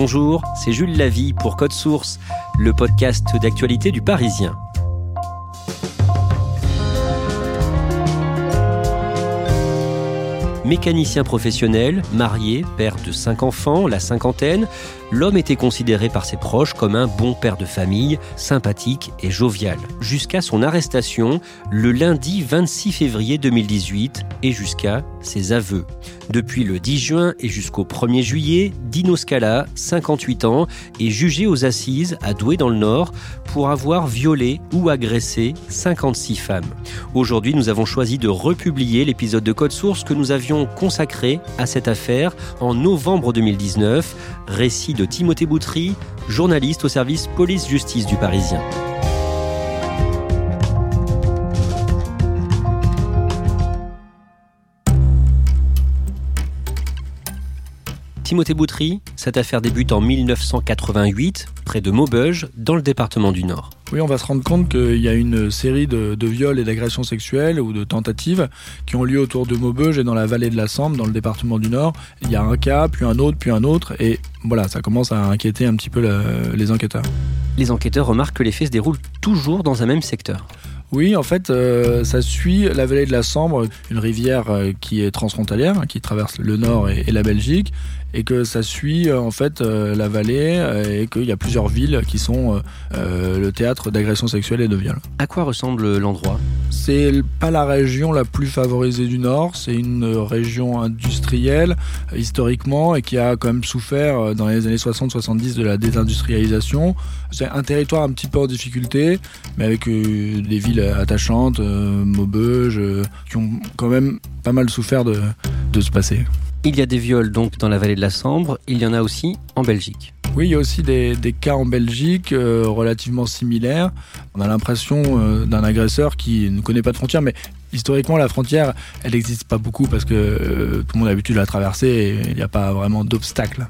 Bonjour, c'est Jules Lavie pour Code Source, le podcast d'actualité du Parisien. Mécanicien professionnel, marié, père de cinq enfants, la cinquantaine, l'homme était considéré par ses proches comme un bon père de famille, sympathique et jovial. Jusqu'à son arrestation le lundi 26 février 2018 et jusqu'à ses aveux. Depuis le 10 juin et jusqu'au 1er juillet, Dino Scala, 58 ans, est jugé aux assises à Douai dans le Nord pour avoir violé ou agressé 56 femmes. Aujourd'hui, nous avons choisi de republier l'épisode de Code Source que nous avions consacré à cette affaire en novembre 2019, récit de Timothée Boutry, journaliste au service police-justice du Parisien. Timothée Boutry, cette affaire débute en 1988, près de Maubeuge, dans le département du Nord. Oui, on va se rendre compte qu'il y a une série de, de viols et d'agressions sexuelles ou de tentatives qui ont lieu autour de Maubeuge et dans la vallée de la Sambre, dans le département du Nord. Il y a un cas, puis un autre, puis un autre, et voilà, ça commence à inquiéter un petit peu le- les enquêteurs. Les enquêteurs remarquent que les faits se déroulent toujours dans un même secteur. Oui, en fait, euh, ça suit la vallée de la Sambre, une rivière euh, qui est transfrontalière, hein, qui traverse le Nord et, et la Belgique, et que ça suit euh, en fait euh, la vallée euh, et qu'il y a plusieurs villes qui sont le théâtre d'agressions sexuelles et de viols. À quoi ressemble l'endroit? C'est pas la région la plus favorisée du Nord, c'est une région industrielle historiquement et qui a quand même souffert dans les années 60-70 de la désindustrialisation. C'est un territoire un petit peu en difficulté, mais avec des villes attachantes, Maubeuge, qui ont quand même pas mal souffert de, de ce passé. Il y a des viols donc dans la vallée de la Sambre, il y en a aussi en Belgique. Oui, il y a aussi des, des cas en Belgique euh, relativement similaires. On a l'impression euh, d'un agresseur qui ne connaît pas de frontières, mais historiquement, la frontière, elle n'existe pas beaucoup parce que euh, tout le monde a l'habitude de la traverser et il n'y a pas vraiment d'obstacle.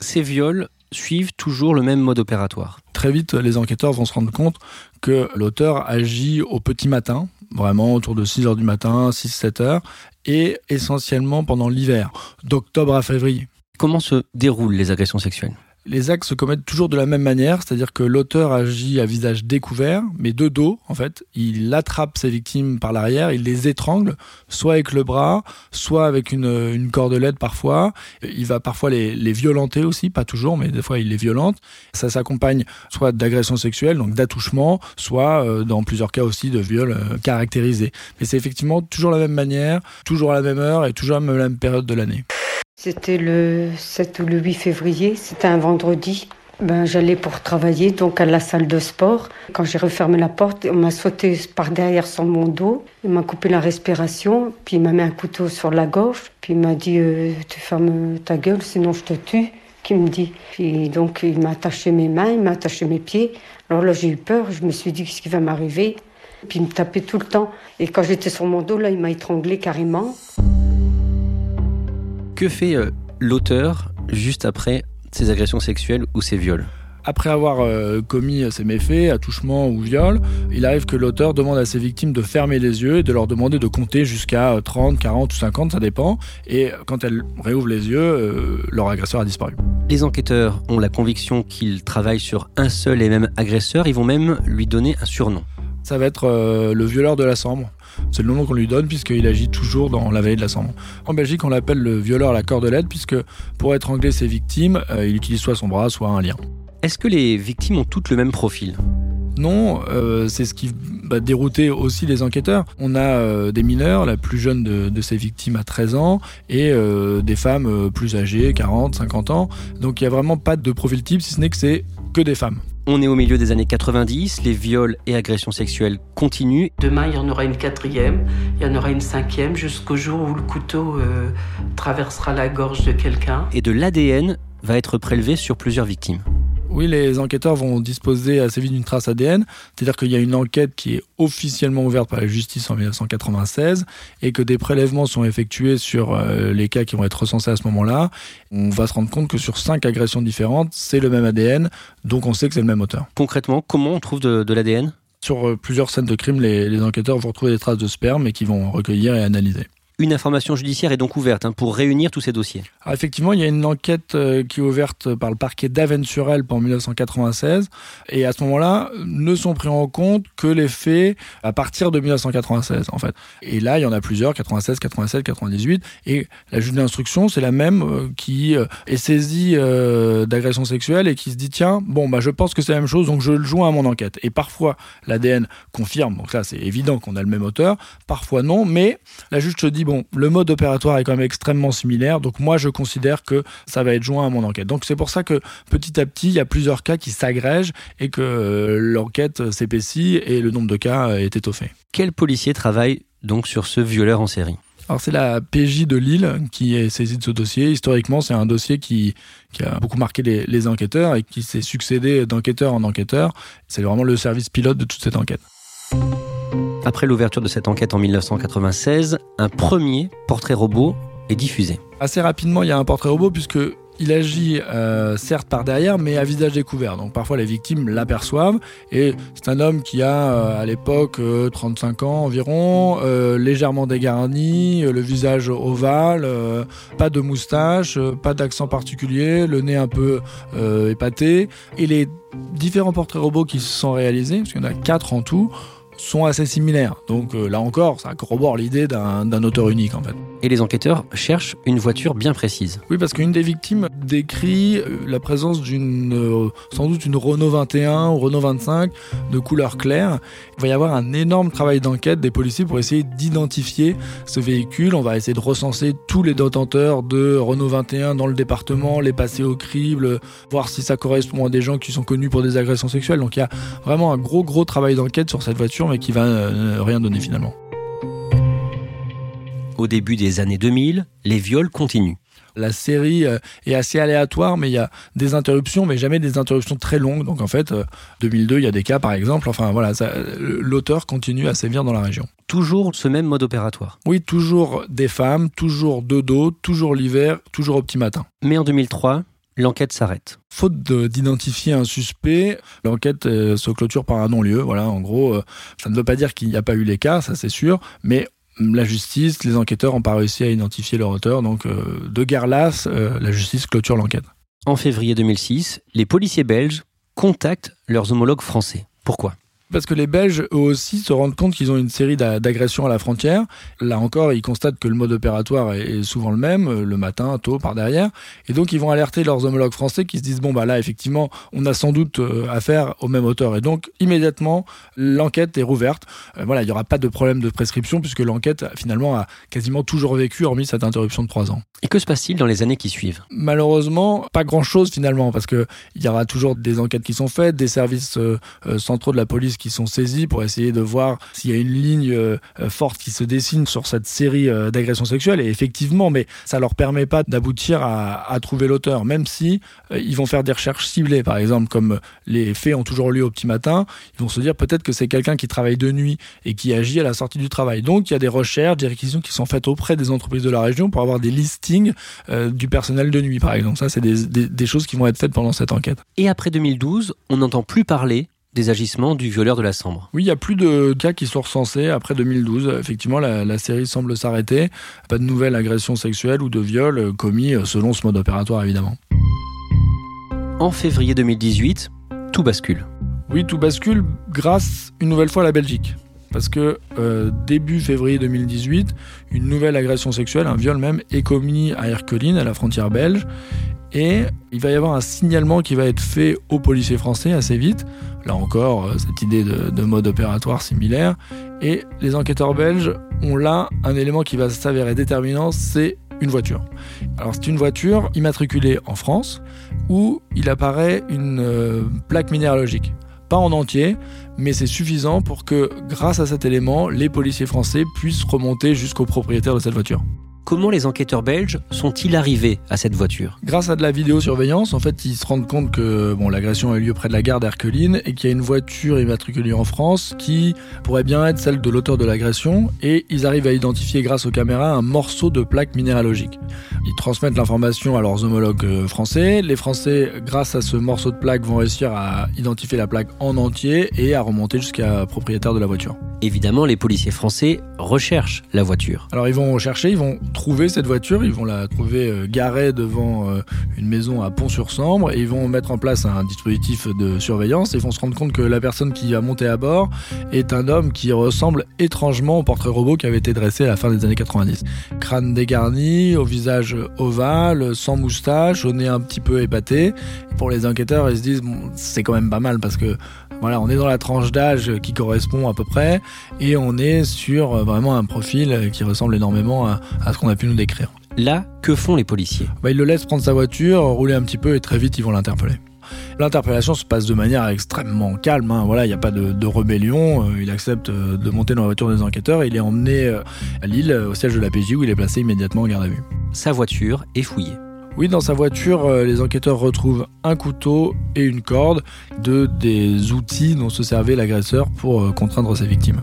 Ces viols suivent toujours le même mode opératoire. Très vite, les enquêteurs vont se rendre compte que l'auteur agit au petit matin, vraiment autour de 6 heures du matin, 6-7 heures, et essentiellement pendant l'hiver, d'octobre à février. Comment se déroulent les agressions sexuelles? Les actes se commettent toujours de la même manière, c'est-à-dire que l'auteur agit à visage découvert, mais de dos, en fait. Il attrape ses victimes par l'arrière, il les étrangle, soit avec le bras, soit avec une, une cordelette parfois. Il va parfois les, les violenter aussi, pas toujours, mais des fois il les violente. Ça s'accompagne soit d'agressions sexuelles, donc d'attouchements, soit euh, dans plusieurs cas aussi de viols euh, caractérisés. Mais c'est effectivement toujours la même manière, toujours à la même heure et toujours à la même période de l'année. C'était le 7 ou le 8 février, c'était un vendredi. Ben, j'allais pour travailler donc à la salle de sport. Quand j'ai refermé la porte, on m'a sauté par derrière sur mon dos. Il m'a coupé la respiration, puis il m'a mis un couteau sur la gorge. Puis il m'a dit euh, Tu fermes ta gueule, sinon je te tue. Qui me dit. Puis donc il m'a attaché mes mains, il m'a attaché mes pieds. Alors là j'ai eu peur, je me suis dit Qu'est-ce qui va m'arriver? Puis il me tapait tout le temps. Et quand j'étais sur mon dos, là, il m'a étranglé carrément. Que fait euh, l'auteur juste après ces agressions sexuelles ou ces viols? Après avoir euh, commis ces méfaits, attouchement ou viol, il arrive que l'auteur demande à ses victimes de fermer les yeux et de leur demander de compter jusqu'à euh, 30, 40 ou 50, ça dépend. Et quand elles réouvrent les yeux, euh, leur agresseur a disparu. Les enquêteurs ont la conviction qu'ils travaillent sur un seul et même agresseur, ils vont même lui donner un surnom. Ça va être euh, le violeur de la Sambre. C'est le nom qu'on lui donne puisqu'il agit toujours dans la veille de la Sambre. En Belgique, on l'appelle le violeur à la cordelette puisque pour étrangler ses victimes, euh, il utilise soit son bras, soit un lien. Est-ce que les victimes ont toutes le même profil? Non, euh, c'est ce qui va dérouter aussi les enquêteurs. On a euh, des mineurs, la plus jeune de, ces victimes à 13 ans, et euh, des femmes plus âgées, 40, 50 ans. Donc il n'y a vraiment pas de profil type, si ce n'est que c'est que des femmes. On est au milieu des années 90, les viols et agressions sexuelles continuent. Demain, il y en aura une quatrième, il y en aura une cinquième, jusqu'au jour où le couteau traversera la gorge de quelqu'un. Et de l'ADN va être prélevé sur plusieurs victimes. Oui, les enquêteurs vont disposer assez vite d'une trace ADN, c'est-à-dire qu'il y a une enquête qui est officiellement ouverte par la justice en 1996 et que des prélèvements sont effectués sur euh, les cas qui vont être recensés à ce moment-là. On va se rendre compte que sur cinq agressions différentes, c'est le même ADN, donc on sait que c'est le même auteur. Concrètement, comment on trouve de, l'ADN Sur euh, plusieurs scènes de crime, les, les enquêteurs vont retrouver des traces de sperme et qui vont recueillir et analyser. Une information judiciaire est donc ouverte hein, pour réunir tous ces dossiers. Effectivement, il y a une enquête euh, qui est ouverte par le parquet d'Avennes-sur-Elbe en 1996. Et à ce moment-là, ne sont pris en compte que les faits à partir de 1996, en fait. Et là, il y en a plusieurs, 96, 87, 98. Et la juge d'instruction, c'est la même euh, qui euh, est saisie d'agression sexuelle et qui se dit, tiens, bon, bah, je pense que c'est la même chose, donc je le joins à mon enquête. Et parfois, l'ADN confirme, donc ça, c'est évident qu'on a le même auteur. Parfois, non, mais la juge se dit, bon, le mode opératoire est quand même extrêmement similaire, donc moi je considère que ça va être joint à mon enquête. Donc c'est pour ça que petit à petit, il y a plusieurs cas qui s'agrègent et que euh, l'enquête s'épaissit et le nombre de cas euh, est étoffé. Quel policier travaille donc sur ce violeur en série? Alors c'est la PJ de Lille qui est saisie de ce dossier. Historiquement, c'est un dossier qui, a beaucoup marqué les, les enquêteurs et qui s'est succédé d'enquêteur en enquêteur. C'est vraiment le service pilote de toute cette enquête. Après l'ouverture de cette enquête en 1996, un premier portrait robot est diffusé. Assez rapidement, il y a un portrait robot puisque il agit euh, certes par derrière, mais à visage découvert. Donc parfois les victimes l'aperçoivent. Et c'est un homme qui a euh, à l'époque 35 euh, ans environ, légèrement dégarni, le visage ovale, pas de moustache, pas d'accent particulier, le nez un peu épaté. Et les différents portraits robots qui se sont réalisés, parce qu'il y en a quatre en tout, sont assez similaires. Donc euh, là encore, ça corrobore l'idée d'un auteur unique en fait. Et les enquêteurs cherchent une voiture bien précise. Oui, parce qu'une des victimes décrit euh, la présence d'une, euh, sans doute une Renault 21 ou Renault 25 de couleur claire. Il va y avoir un énorme travail d'enquête des policiers pour essayer d'identifier ce véhicule. On va essayer de recenser tous les détenteurs de Renault 21 dans le département, les passer au crible, voir si ça correspond à des gens qui sont connus pour des agressions sexuelles. Donc il y a vraiment un gros gros travail d'enquête sur cette voiture mais qui va euh, rien donner finalement. Au début des années 2000, les viols continuent. La série euh, est assez aléatoire, mais il y a des interruptions, mais jamais des interruptions très longues. Donc en fait, 2002, euh, il y a des cas par exemple. Enfin voilà, l'auteur continue à sévir dans la région. Toujours ce même mode opératoire. Oui, toujours des femmes, toujours de dos, toujours l'hiver, toujours au petit matin. Mais en 2003, l'enquête s'arrête. Faute d'identifier un suspect, l'enquête euh, se clôture par un non-lieu. Voilà, en gros, euh, ça ne veut pas dire qu'il n'y a pas eu les cas, ça c'est sûr, mais la justice, les enquêteurs n'ont pas réussi à identifier leur auteur, donc euh, de guerre lasse, la justice clôture l'enquête. En février 2006, les policiers belges contactent leurs homologues français. Pourquoi? Parce que les Belges, eux aussi, se rendent compte qu'ils ont une série d'agressions à la frontière. Là encore, ils constatent que le mode opératoire est souvent le même, euh, le matin, tôt, par derrière. Et donc, ils vont alerter leurs homologues français qui se disent, bon, bah là, effectivement, on a sans doute euh, affaire au même auteur. Et donc, immédiatement, l'enquête est rouverte. Euh, voilà, il n'y aura pas de problème de prescription puisque l'enquête, finalement, a quasiment toujours vécu, hormis cette interruption de trois ans. Et que se passe-t-il dans les années qui suivent? Malheureusement, pas grand-chose finalement, parce qu'il y aura toujours des enquêtes qui sont faites, des services centraux de la police qui sont saisis pour essayer de voir s'il y a une ligne euh, forte qui se dessine sur cette série euh, d'agressions sexuelles. Et effectivement, mais ça leur permet pas d'aboutir à, trouver l'auteur, même si euh, ils vont faire des recherches ciblées, par exemple, comme les faits ont toujours lieu au petit matin, ils vont se dire peut-être que c'est quelqu'un qui travaille de nuit et qui agit à la sortie du travail. Donc il y a des recherches, des réquisitions qui sont faites auprès des entreprises de la région pour avoir des listings du personnel de nuit, par exemple. Ça, c'est des choses qui vont être faites pendant cette enquête. Et après 2012, on n'entend plus parler des agissements du violeur de la Sambre. Oui, il y a plus de cas qui sont recensés après 2012. Effectivement, la, série semble s'arrêter. Pas de nouvelles agressions sexuelles ou de viols euh, commis euh, selon ce mode opératoire, évidemment. En février 2018, tout bascule. Oui, tout bascule grâce une nouvelle fois à la Belgique. parce que euh, début février 2018, une nouvelle agression sexuelle, un viol même, est commis à Erqueline, à la frontière belge. Et il va y avoir un signalement qui va être fait aux policiers français assez vite. Là encore, euh, cette idée de, de mode opératoire similaire. Et les enquêteurs belges ont là un élément qui va s'avérer déterminant, c'est une voiture. Alors c'est une voiture immatriculée en France où il apparaît une euh, plaque minéralogique. Pas en entier, mais c'est suffisant pour que, grâce à cet élément, les policiers français puissent remonter jusqu'au propriétaire de cette voiture. Comment les enquêteurs belges sont-ils arrivés à cette voiture Grâce à de la vidéosurveillance, en fait, ils se rendent compte que bon, l'agression a eu lieu près de la gare d'Erqueline et qu'il y a une voiture immatriculée en France qui pourrait bien être celle de l'auteur de l'agression et ils arrivent à identifier grâce aux caméras un morceau de plaque minéralogique. Ils transmettent l'information à leurs homologues euh, français. Les Français, grâce à ce morceau de plaque, vont réussir à identifier la plaque en entier et à remonter jusqu'à propriétaire de la voiture. Évidemment, les policiers français recherchent la voiture. Alors ils vont chercher, ils vont trouver cette voiture, ils vont la trouver euh, garée devant euh, une maison à Pont-sur-Sambre et ils vont mettre en place un dispositif de surveillance et ils vont se rendre compte que la personne qui a monté à bord est un homme qui ressemble étrangement au portrait robot qui avait été dressé à la fin des années 90. Crâne dégarni, au visage ovale, sans moustache, au nez un petit peu épaté. Pour les enquêteurs, ils se disent c'est quand même pas mal parce que voilà, on est dans la tranche d'âge qui correspond à peu près et on est sur euh, vraiment un profil qui ressemble énormément à, à ce qu'on a pu nous décrire. Là, que font les policiers? Bah, ils le laissent prendre sa voiture, rouler un petit peu et très vite ils vont l'interpeller. L'interpellation se passe de manière extrêmement calme. hein. Voilà, il n'y a pas de, de rébellion. Euh, il accepte euh, de monter dans la voiture des enquêteurs et il est emmené euh, à Lille, au siège de la PJ, où il est placé immédiatement en garde à vue. Sa voiture est fouillée. Oui, dans sa voiture, euh, les enquêteurs retrouvent un couteau et une corde, deux des outils dont se servait l'agresseur pour euh, contraindre ses victimes.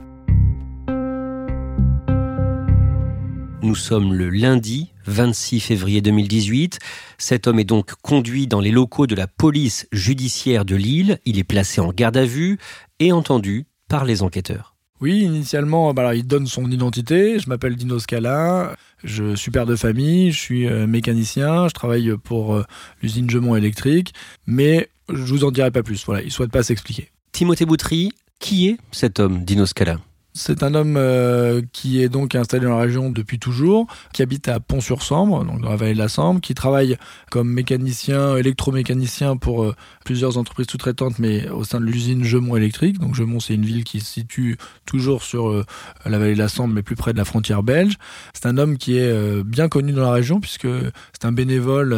Nous sommes le lundi 26 février 2018. Cet homme est donc conduit dans les locaux de la police judiciaire de Lille. Il est placé en garde à vue et entendu par les enquêteurs. Oui, initialement, bah il donne son identité. Je m'appelle Dino Scala, je suis père de famille, je suis euh, mécanicien, je travaille pour euh, l'usine Gemont électrique, mais je vous en dirai pas plus. Voilà, il souhaite pas s'expliquer. Timothée Boutry, qui est cet homme, Dino Scala? C'est un homme euh, qui est donc installé dans la région depuis toujours, qui habite à Pont-sur-Sambre, donc dans la vallée de la Sambre, qui travaille comme mécanicien, électromécanicien pour euh, plusieurs entreprises sous-traitantes, mais au sein de l'usine Gemont électrique. Donc Gemont, c'est une ville qui se situe toujours sur euh, la vallée de la Sambre, mais plus près de la frontière belge. C'est un homme qui est bien connu dans la région, puisque c'est un bénévole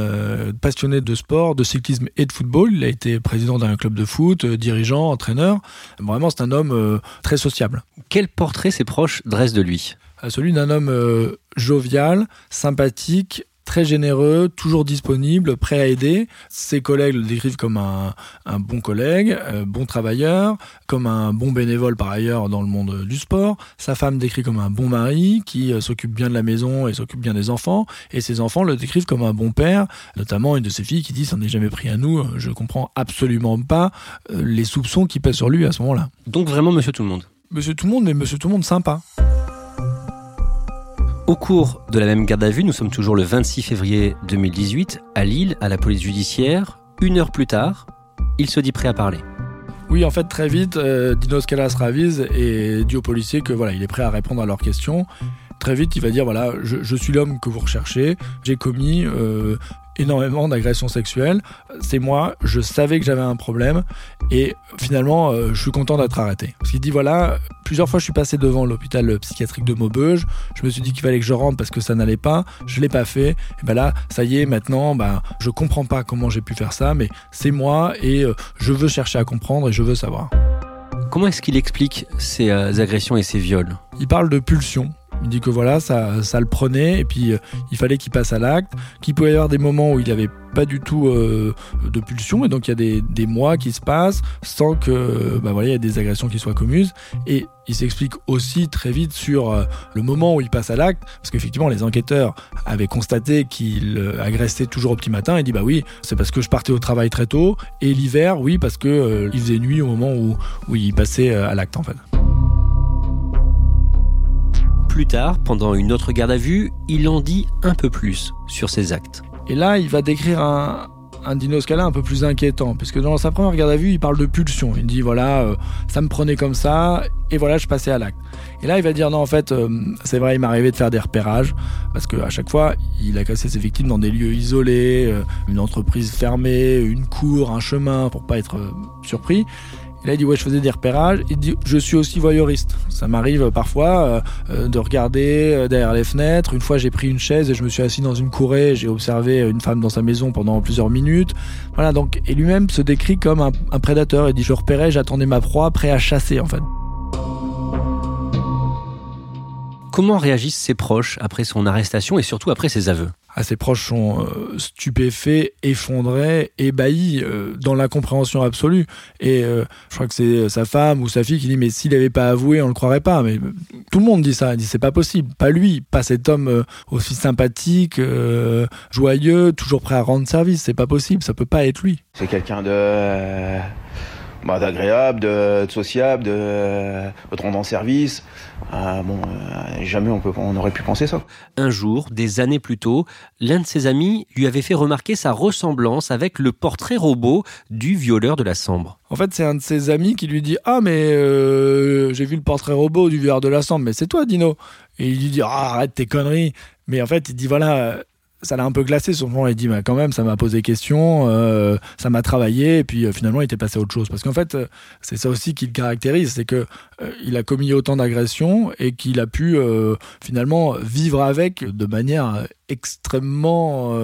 passionné de sport, de cyclisme et de football. Il a été président d'un club de foot, dirigeant, entraîneur. Vraiment, c'est un homme très sociable. Portrait ses proches dressent de lui à celui d'un homme euh, jovial, sympathique, très généreux, toujours disponible, prêt à aider. Ses collègues le décrivent comme un, un bon collègue, euh, bon travailleur, comme un bon bénévole par ailleurs dans le monde du sport. Sa femme décrit comme un bon mari qui euh, s'occupe bien de la maison et s'occupe bien des enfants. Et ses enfants le décrivent comme un bon père, notamment une de ses filles qui dit « ça n'est jamais pris à nous, euh, je comprends absolument pas euh, les soupçons qui pèsent sur lui à ce moment-là ». Donc vraiment Monsieur Tout le Monde. Monsieur tout le monde, mais monsieur tout le monde sympa. Au cours de la même garde à vue, nous sommes toujours le 26 février 2018, à Lille, à la police judiciaire. Une heure plus tard, il se dit prêt à parler. Oui, en fait, très vite, euh, Dino Scala se ravise et dit aux policiers que voilà, il est prêt à répondre à leurs questions. Très vite, il va dire voilà, je, je suis l'homme que vous recherchez. J'ai commis euh, énormément d'agressions sexuelles. C'est moi. Je savais que j'avais un problème et finalement, euh, je suis content d'être arrêté. Parce qu'il dit voilà, plusieurs fois, je suis passé devant l'hôpital psychiatrique de Maubeuge. Je me suis dit qu'il fallait que je rentre parce que ça n'allait pas. Je l'ai pas fait. Et ben là, ça y est, maintenant, ben, je comprends pas comment j'ai pu faire ça, mais c'est moi et euh, je veux chercher à comprendre et je veux savoir. Comment est-ce qu'il explique ces euh, agressions et ces viols? Il parle de pulsion. Il dit que voilà, ça, ça le prenait et puis euh, il fallait qu'il passe à l'acte, qu'il pouvait y avoir des moments où il n'avait pas du tout euh, de pulsion et donc il y a des, des mois qui se passent sans que bah voilà, il y ait des agressions qui soient communes et il s'explique aussi très vite sur euh, le moment où il passe à l'acte parce qu'effectivement les enquêteurs avaient constaté qu'il euh, agressait toujours au petit matin et dit bah oui, c'est parce que je partais au travail très tôt et l'hiver oui parce que euh, il faisait nuit au moment où, où il passait euh, à l'acte en fait. Plus tard, pendant une autre garde à vue, il en dit un peu plus sur ses actes. Et là, il va décrire un, Dino Scala un peu plus inquiétant, puisque dans sa première garde à vue, il parle de pulsion. Il dit voilà, euh, ça me prenait comme ça, et voilà, je passais à l'acte. Et là, il va dire non, en fait, euh, c'est vrai, il m'est arrivé de faire des repérages parce qu'à chaque fois, il a cassé ses victimes dans des lieux isolés, euh, une entreprise fermée, une cour, un chemin pour pas être surpris. Là, il dit ouais, je faisais des repérages. Il dit je suis aussi voyeuriste. Ça m'arrive parfois de regarder derrière les fenêtres. Une fois, j'ai pris une chaise et je me suis assis dans une courée. J'ai observé une femme dans sa maison pendant plusieurs minutes. Voilà donc et lui-même se décrit comme un, un prédateur. Il dit je repérais, j'attendais ma proie, prêt à chasser en fait. Comment réagissent ses proches après son arrestation et surtout après ses aveux? Ses proches sont euh, stupéfaits, effondrés, ébahis, euh, dans l'incompréhension absolue. Et euh, je crois que c'est sa femme ou sa fille qui dit mais s'il n'avait pas avoué, on le croirait pas. Mais tout le monde dit ça. Il dit c'est pas possible, pas lui, pas cet homme aussi sympathique, joyeux, toujours prêt à rendre service. C'est pas possible, ça peut pas être lui. C'est quelqu'un de bah, d'agréable, de, sociable, de, de rendre en service. Euh, bon, euh, jamais on, peut, on aurait pu penser ça. Un jour, des années plus tôt, l'un de ses amis lui avait fait remarquer sa ressemblance avec le portrait robot du violeur de la Sambre. En fait, c'est un de ses amis qui lui dit Ah, mais euh, j'ai vu le portrait robot du violeur de la Sambre, mais c'est toi, Dino. Et il lui dit Ah, arrête tes conneries. Mais en fait, il dit Voilà ça l'a un peu glacé souvent il dit bah, quand même ça m'a posé question euh, ça m'a travaillé et puis euh, finalement il était passé à autre chose. Parce qu'en fait euh, c'est ça aussi qui le caractérise c'est que il a commis autant d'agressions et qu'il a pu finalement vivre avec de manière extrêmement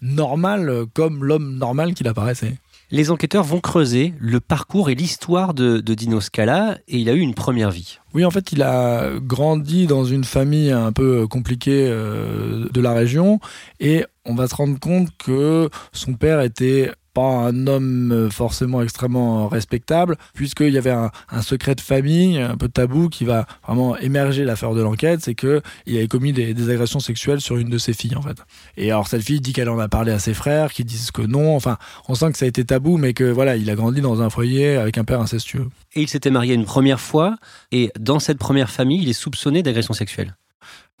normale comme l'homme normal qu'il apparaissait les enquêteurs vont creuser le parcours et l'histoire de, Dino Scala et il a eu une première vie. Oui, en fait, il a grandi dans une famille un peu compliquée euh, de la région et on va se rendre compte que son père était un homme euh, forcément extrêmement respectable, puisqu'il y avait un, secret de famille, un peu tabou, qui va vraiment émerger l'affaire de l'enquête, c'est que il avait commis des, agressions sexuelles sur une de ses filles, en fait. Et alors, cette fille dit qu'elle en a parlé à ses frères, qui disent que non. Enfin, on sent que ça a été tabou, mais que voilà, il a grandi dans un foyer avec un père incestueux. Et il s'était marié une première fois, et dans cette première famille, il est soupçonné d'agression sexuelle.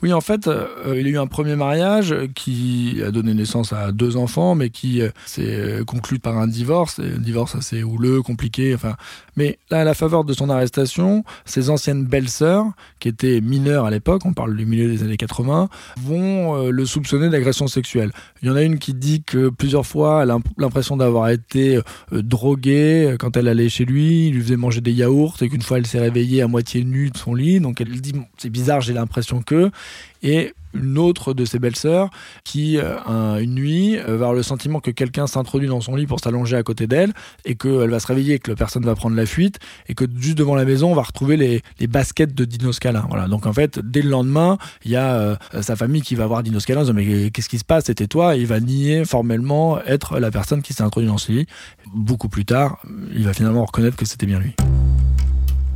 Oui, en fait, euh, il a eu un premier mariage qui a donné naissance à deux enfants, mais qui euh, s'est conclu par un divorce, un divorce assez houleux, compliqué. Enfin, mais là, à la faveur de son arrestation, ses anciennes belles-sœurs, qui étaient mineures à l'époque, on parle du milieu des années 80, vont euh, le soupçonner d'agression sexuelle. Il y en a une qui dit que plusieurs fois, elle a l'impression d'avoir été droguée quand elle allait chez lui, il lui faisait manger des yaourts, et qu'une fois, elle s'est réveillée à moitié nue de son lit. Donc elle dit, c'est bizarre, j'ai l'impression que et une autre de ses belles-sœurs qui, euh, une nuit, euh, va avoir le sentiment que quelqu'un s'introduit dans son lit pour s'allonger à côté d'elle et qu'elle va se réveiller et que la personne va prendre la fuite et que juste devant la maison, on va retrouver les, baskets de Dino. Voilà. Donc en fait, dès le lendemain, il y a euh, sa famille qui va voir Dino Scala en disant mais qu'est-ce qui se passe? C'était toi? Et il va nier formellement être la personne qui s'est introduite dans ce lit. Beaucoup plus tard, il va finalement reconnaître que c'était bien lui.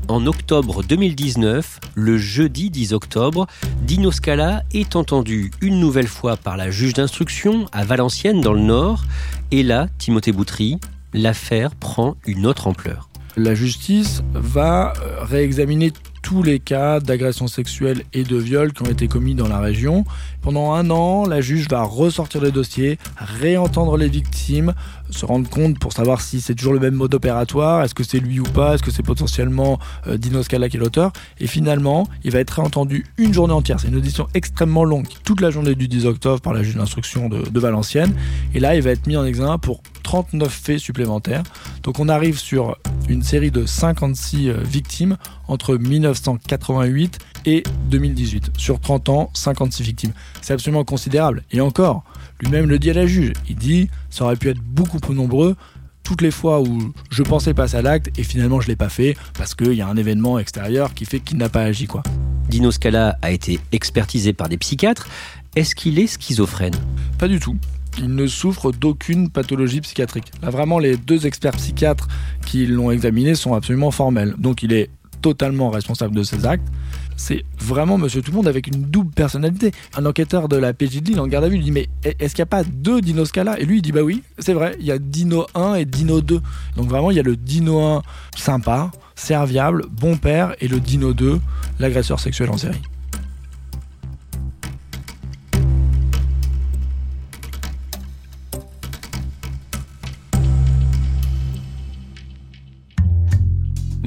En octobre 2019, le jeudi 10 octobre, Dino Scala est entendu une nouvelle fois par la juge d'instruction à Valenciennes dans le Nord. Et là, Timothée Boutry, l'affaire prend une autre ampleur. La justice va euh, réexaminer tous les cas d'agression sexuelle et de viol qui ont été commis dans la région. Pendant un an, la juge va ressortir le dossier, réentendre les victimes, se rendre compte pour savoir si c'est toujours le même mode opératoire, est-ce que c'est lui ou pas, est-ce que c'est potentiellement euh, Dino Scala qui est l'auteur. Et finalement, il va être réentendu une journée entière. C'est une audition extrêmement longue, toute la journée du 10 octobre par la juge d'instruction de, de Valenciennes. Et là, il va être mis en examen pour 39 faits supplémentaires. Donc on arrive sur une série de 56 euh, victimes entre 1988 et 2018. Sur 30 ans, 56 victimes. C'est absolument considérable. Et encore, lui-même le dit à la juge. Il dit, ça aurait pu être beaucoup plus nombreux toutes les fois où je pensais passer à l'acte et finalement je l'ai pas fait parce qu'il y a un événement extérieur qui fait qu'il n'a pas agi quoi. Dino Scala a été expertisé par des psychiatres. Est-ce qu'il est schizophrène? Pas du tout il ne souffre d'aucune pathologie psychiatrique. Là, vraiment, les deux experts psychiatres qui l'ont examiné sont absolument formels. Donc, il est totalement responsable de ses actes. C'est vraiment Monsieur Tout le Monde avec une double personnalité. Un enquêteur de la PJ de en garde à vue, lui dit Mais est-ce qu'il n'y a pas deux Dino Scala Et lui, il dit Bah oui, c'est vrai, il y a Dino 1 et Dino 2. Donc vraiment, il y a le Dino 1 sympa, serviable, bon père, et le Dino 2, l'agresseur sexuel en série.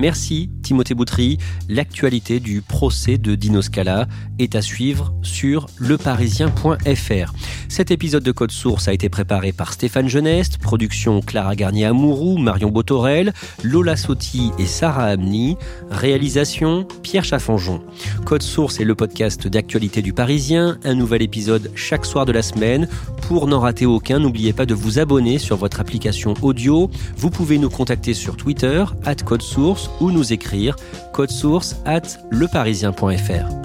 Merci Timothée Boutry. L'actualité du procès de Dino Scala est à suivre sur leparisien.fr. Cet épisode de Code Source a été préparé par Stéphane Geneste, production Clara Garnier-Amouroux, Marion Botorel, Lola Sotti et Sarah Amni, réalisation Pierre Chaffanjon. Code Source est le podcast d'actualité du Parisien, un nouvel épisode chaque soir de la semaine. Pour n'en rater aucun, n'oubliez pas de vous abonner sur votre application audio. Vous pouvez nous contacter sur Twitter, at Code Source, ou nous écrire code source at leparisien.fr.